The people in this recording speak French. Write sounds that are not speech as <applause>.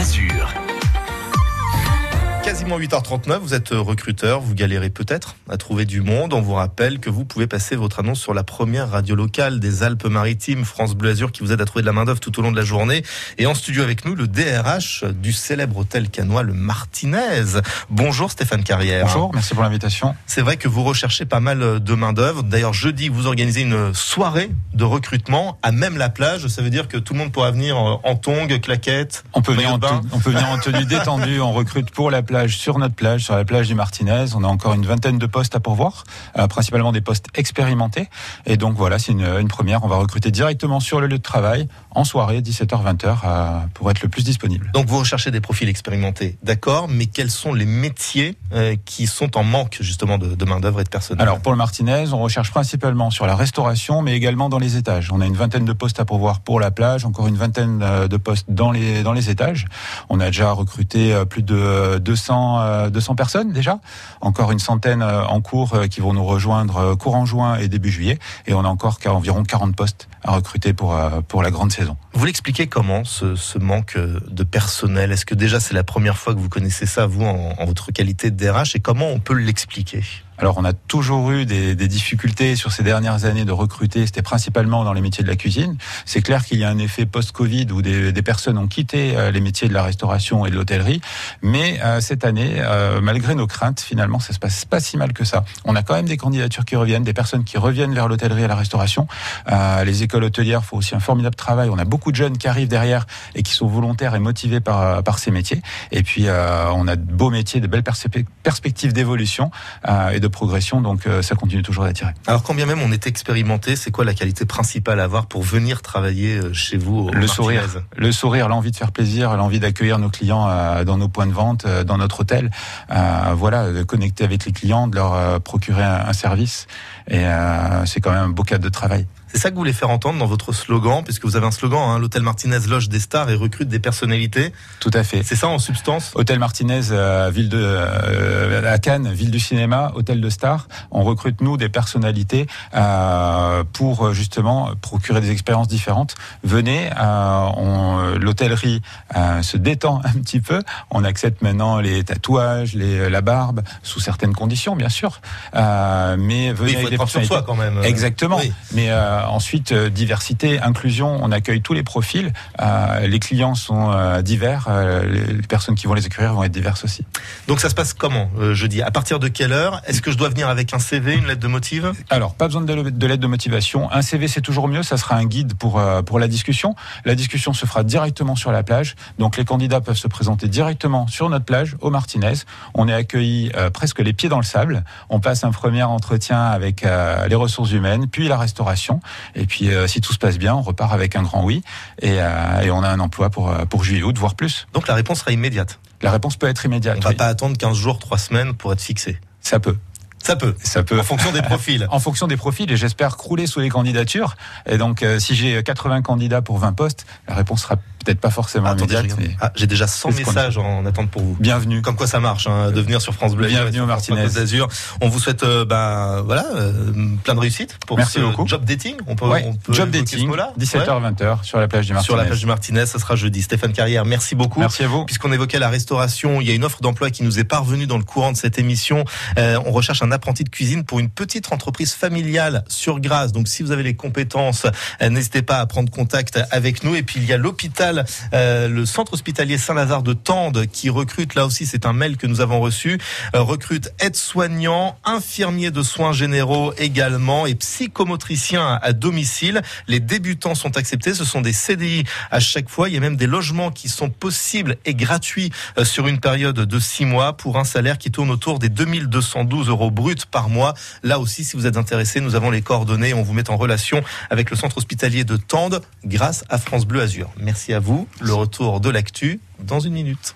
Azur quasiment 8h39, vous êtes recruteur, vous galérez peut-être à trouver du monde. On vous rappelle que vous pouvez passer votre annonce sur la première radio locale des Alpes-Maritimes, France Bleu Azur, qui vous aide à trouver de la main-d'œuvre tout au long de la journée. Et en studio avec nous, le DRH du célèbre hôtel canois, le Martinez. Bonjour Stéphane Carrière. Bonjour, merci pour l'invitation. C'est vrai que vous recherchez pas mal de main-d'œuvre. D'ailleurs, jeudi, vous organisez une soirée de recrutement à même la plage. Ça veut dire que tout le monde pourra venir en tongs, claquettes. On peut, venir en, on peut venir en tenue <laughs> détendue. On recrute pour la plage sur notre plage, sur la plage du Martinez. On a encore une vingtaine de postes à pourvoir, euh, principalement des postes expérimentés. Et donc voilà, c'est une, une, première. On va recruter directement sur le lieu de travail en soirée, 17h-20h, euh, pour être le plus disponible. Donc vous recherchez des profils expérimentés, d'accord, mais quels sont les métiers euh, qui sont en manque justement de, de main-d'œuvre et de personnel? Alors pour le Martinez, on recherche principalement sur la restauration, mais également dans les étages. On a une vingtaine de postes à pourvoir pour la plage, encore une vingtaine de postes dans les, dans les étages. On a déjà recruté plus de 200, 200 personnes déjà, encore une centaine en cours qui vont nous rejoindre courant juin et début juillet, et on a encore environ 40 postes à recruter pour, pour la grande saison. Vous l'expliquez comment ce, ce, manque de personnel? Est-ce que déjà c'est la première fois que vous connaissez ça, vous, en, en votre qualité de DRH, et comment on peut l'expliquer? Alors on a toujours eu des, des, difficultés sur ces dernières années de recruter, c'était principalement dans les métiers de la cuisine. C'est clair qu'il y a un effet post-Covid où des, des, personnes ont quitté euh, les métiers de la restauration et de l'hôtellerie, mais euh, cette année, euh, malgré nos craintes, finalement ça se passe pas si mal que ça. On a quand même des candidatures qui reviennent, des personnes qui reviennent vers l'hôtellerie et la restauration. les écoles hôtelières font aussi un formidable travail. On a beaucoup de jeunes qui arrivent derrière et qui sont volontaires et motivés par, par ces métiers. Et puis on a de beaux métiers, de belles perspectives d'évolution et de progression, donc euh, ça continue toujours d'attirer. Alors quand bien même on est expérimenté, c'est quoi la qualité principale à avoir pour venir travailler euh, chez vous Le sourire, le sourire, l'envie de faire plaisir, l'envie d'accueillir nos clients euh, dans nos points de vente, dans notre hôtel. voilà, de connecter avec les clients, de leur procurer un, service, et c'est quand même un beau cadre de travail. C'est ça que vous voulez faire entendre dans votre slogan, puisque vous avez un slogan, hein, l'hôtel Martinez loge des stars et recrute des personnalités. Tout à fait. C'est ça en substance? Hôtel Martinez, euh, ville de euh, à Cannes, ville du cinéma, hôtel de stars. On recrute nous des personnalités euh, pour justement procurer des expériences différentes. Venez, euh, l'hôtellerie euh, se détend <laughs> un petit peu. On accepte maintenant les tatouages, les, la barbe, sous certaines conditions, bien sûr. mais venez il faut sur soi quand même. Exactement. Oui. Mais euh, ensuite, euh, diversité, inclusion, on accueille tous les profils. Euh, les clients sont divers, les personnes qui vont les accueillir vont être diverses aussi. Donc ça se passe comment Je dis? À partir de quelle heure? Est-ce que je dois venir avec un CV, une lettre de motive? Alors, pas besoin de, lettre de motivation. Un CV, c'est toujours mieux. Ça sera un guide pour pour la discussion. La discussion se fera directement sur la plage. Donc les candidats peuvent se présenter directement sur notre plage au Martinez. On est accueillis presque les pieds dans le sable. On passe un premier entretien avec les ressources humaines, puis la restauration. Et puis, euh, si tout se passe bien, on repart avec un grand oui. Et, euh, et on a un emploi pour, euh, pour juillet-août, voire plus. Donc la réponse sera immédiate La réponse peut être immédiate. On ne va pas attendre 15 jours, 3 semaines pour être fixé Ça peut. Ça peut. Ça peut. En fonction des profils. <laughs> en fonction des profils, et j'espère crouler sous les candidatures. Et donc, si j'ai 80 candidats pour 20 postes, la réponse sera peut-être pas forcément Attendez, immédiate. Mais... Ah, j'ai déjà 100 messages en attente pour vous. Bienvenue. Comme quoi ça marche, hein, de venir sur France Bleu. Bienvenue au Martinez. d'Azur. On vous souhaite, euh, ben voilà, euh, plein de réussite pour Merci ce beaucoup. job dating. On peut, ouais. on peut job dating. 17h 20h sur la plage du Martinez. Sur la plage du Martinez, ça sera jeudi. Stéphane Carrière, merci beaucoup. Merci à vous. Puisqu'on évoquait la restauration, il y a une offre d'emploi qui nous est parvenue dans le courant de cette émission. Euh, on recherche un apprenti de cuisine pour une petite entreprise familiale sur Grasse. Donc si vous avez les compétences, euh, n'hésitez pas à prendre contact avec nous. Et puis il y a l'hôpital. Euh, le centre hospitalier Saint-Lazare de Tende qui recrute, là aussi c'est un mail que nous avons reçu, euh, recrute aide-soignants, infirmiers de soins généraux également et psychomotriciens à domicile. Les débutants sont acceptés, ce sont des CDI à chaque fois. Il y a même des logements qui sont possibles et gratuits euh, sur une période de six mois pour un salaire qui tourne autour des 2212 euros bruts par mois. Là aussi, si vous êtes intéressé, nous avons les coordonnées. On vous met en relation avec le centre hospitalier de Tende grâce à France Bleu Azur. Merci vous. Le retour de l'actu dans une minute.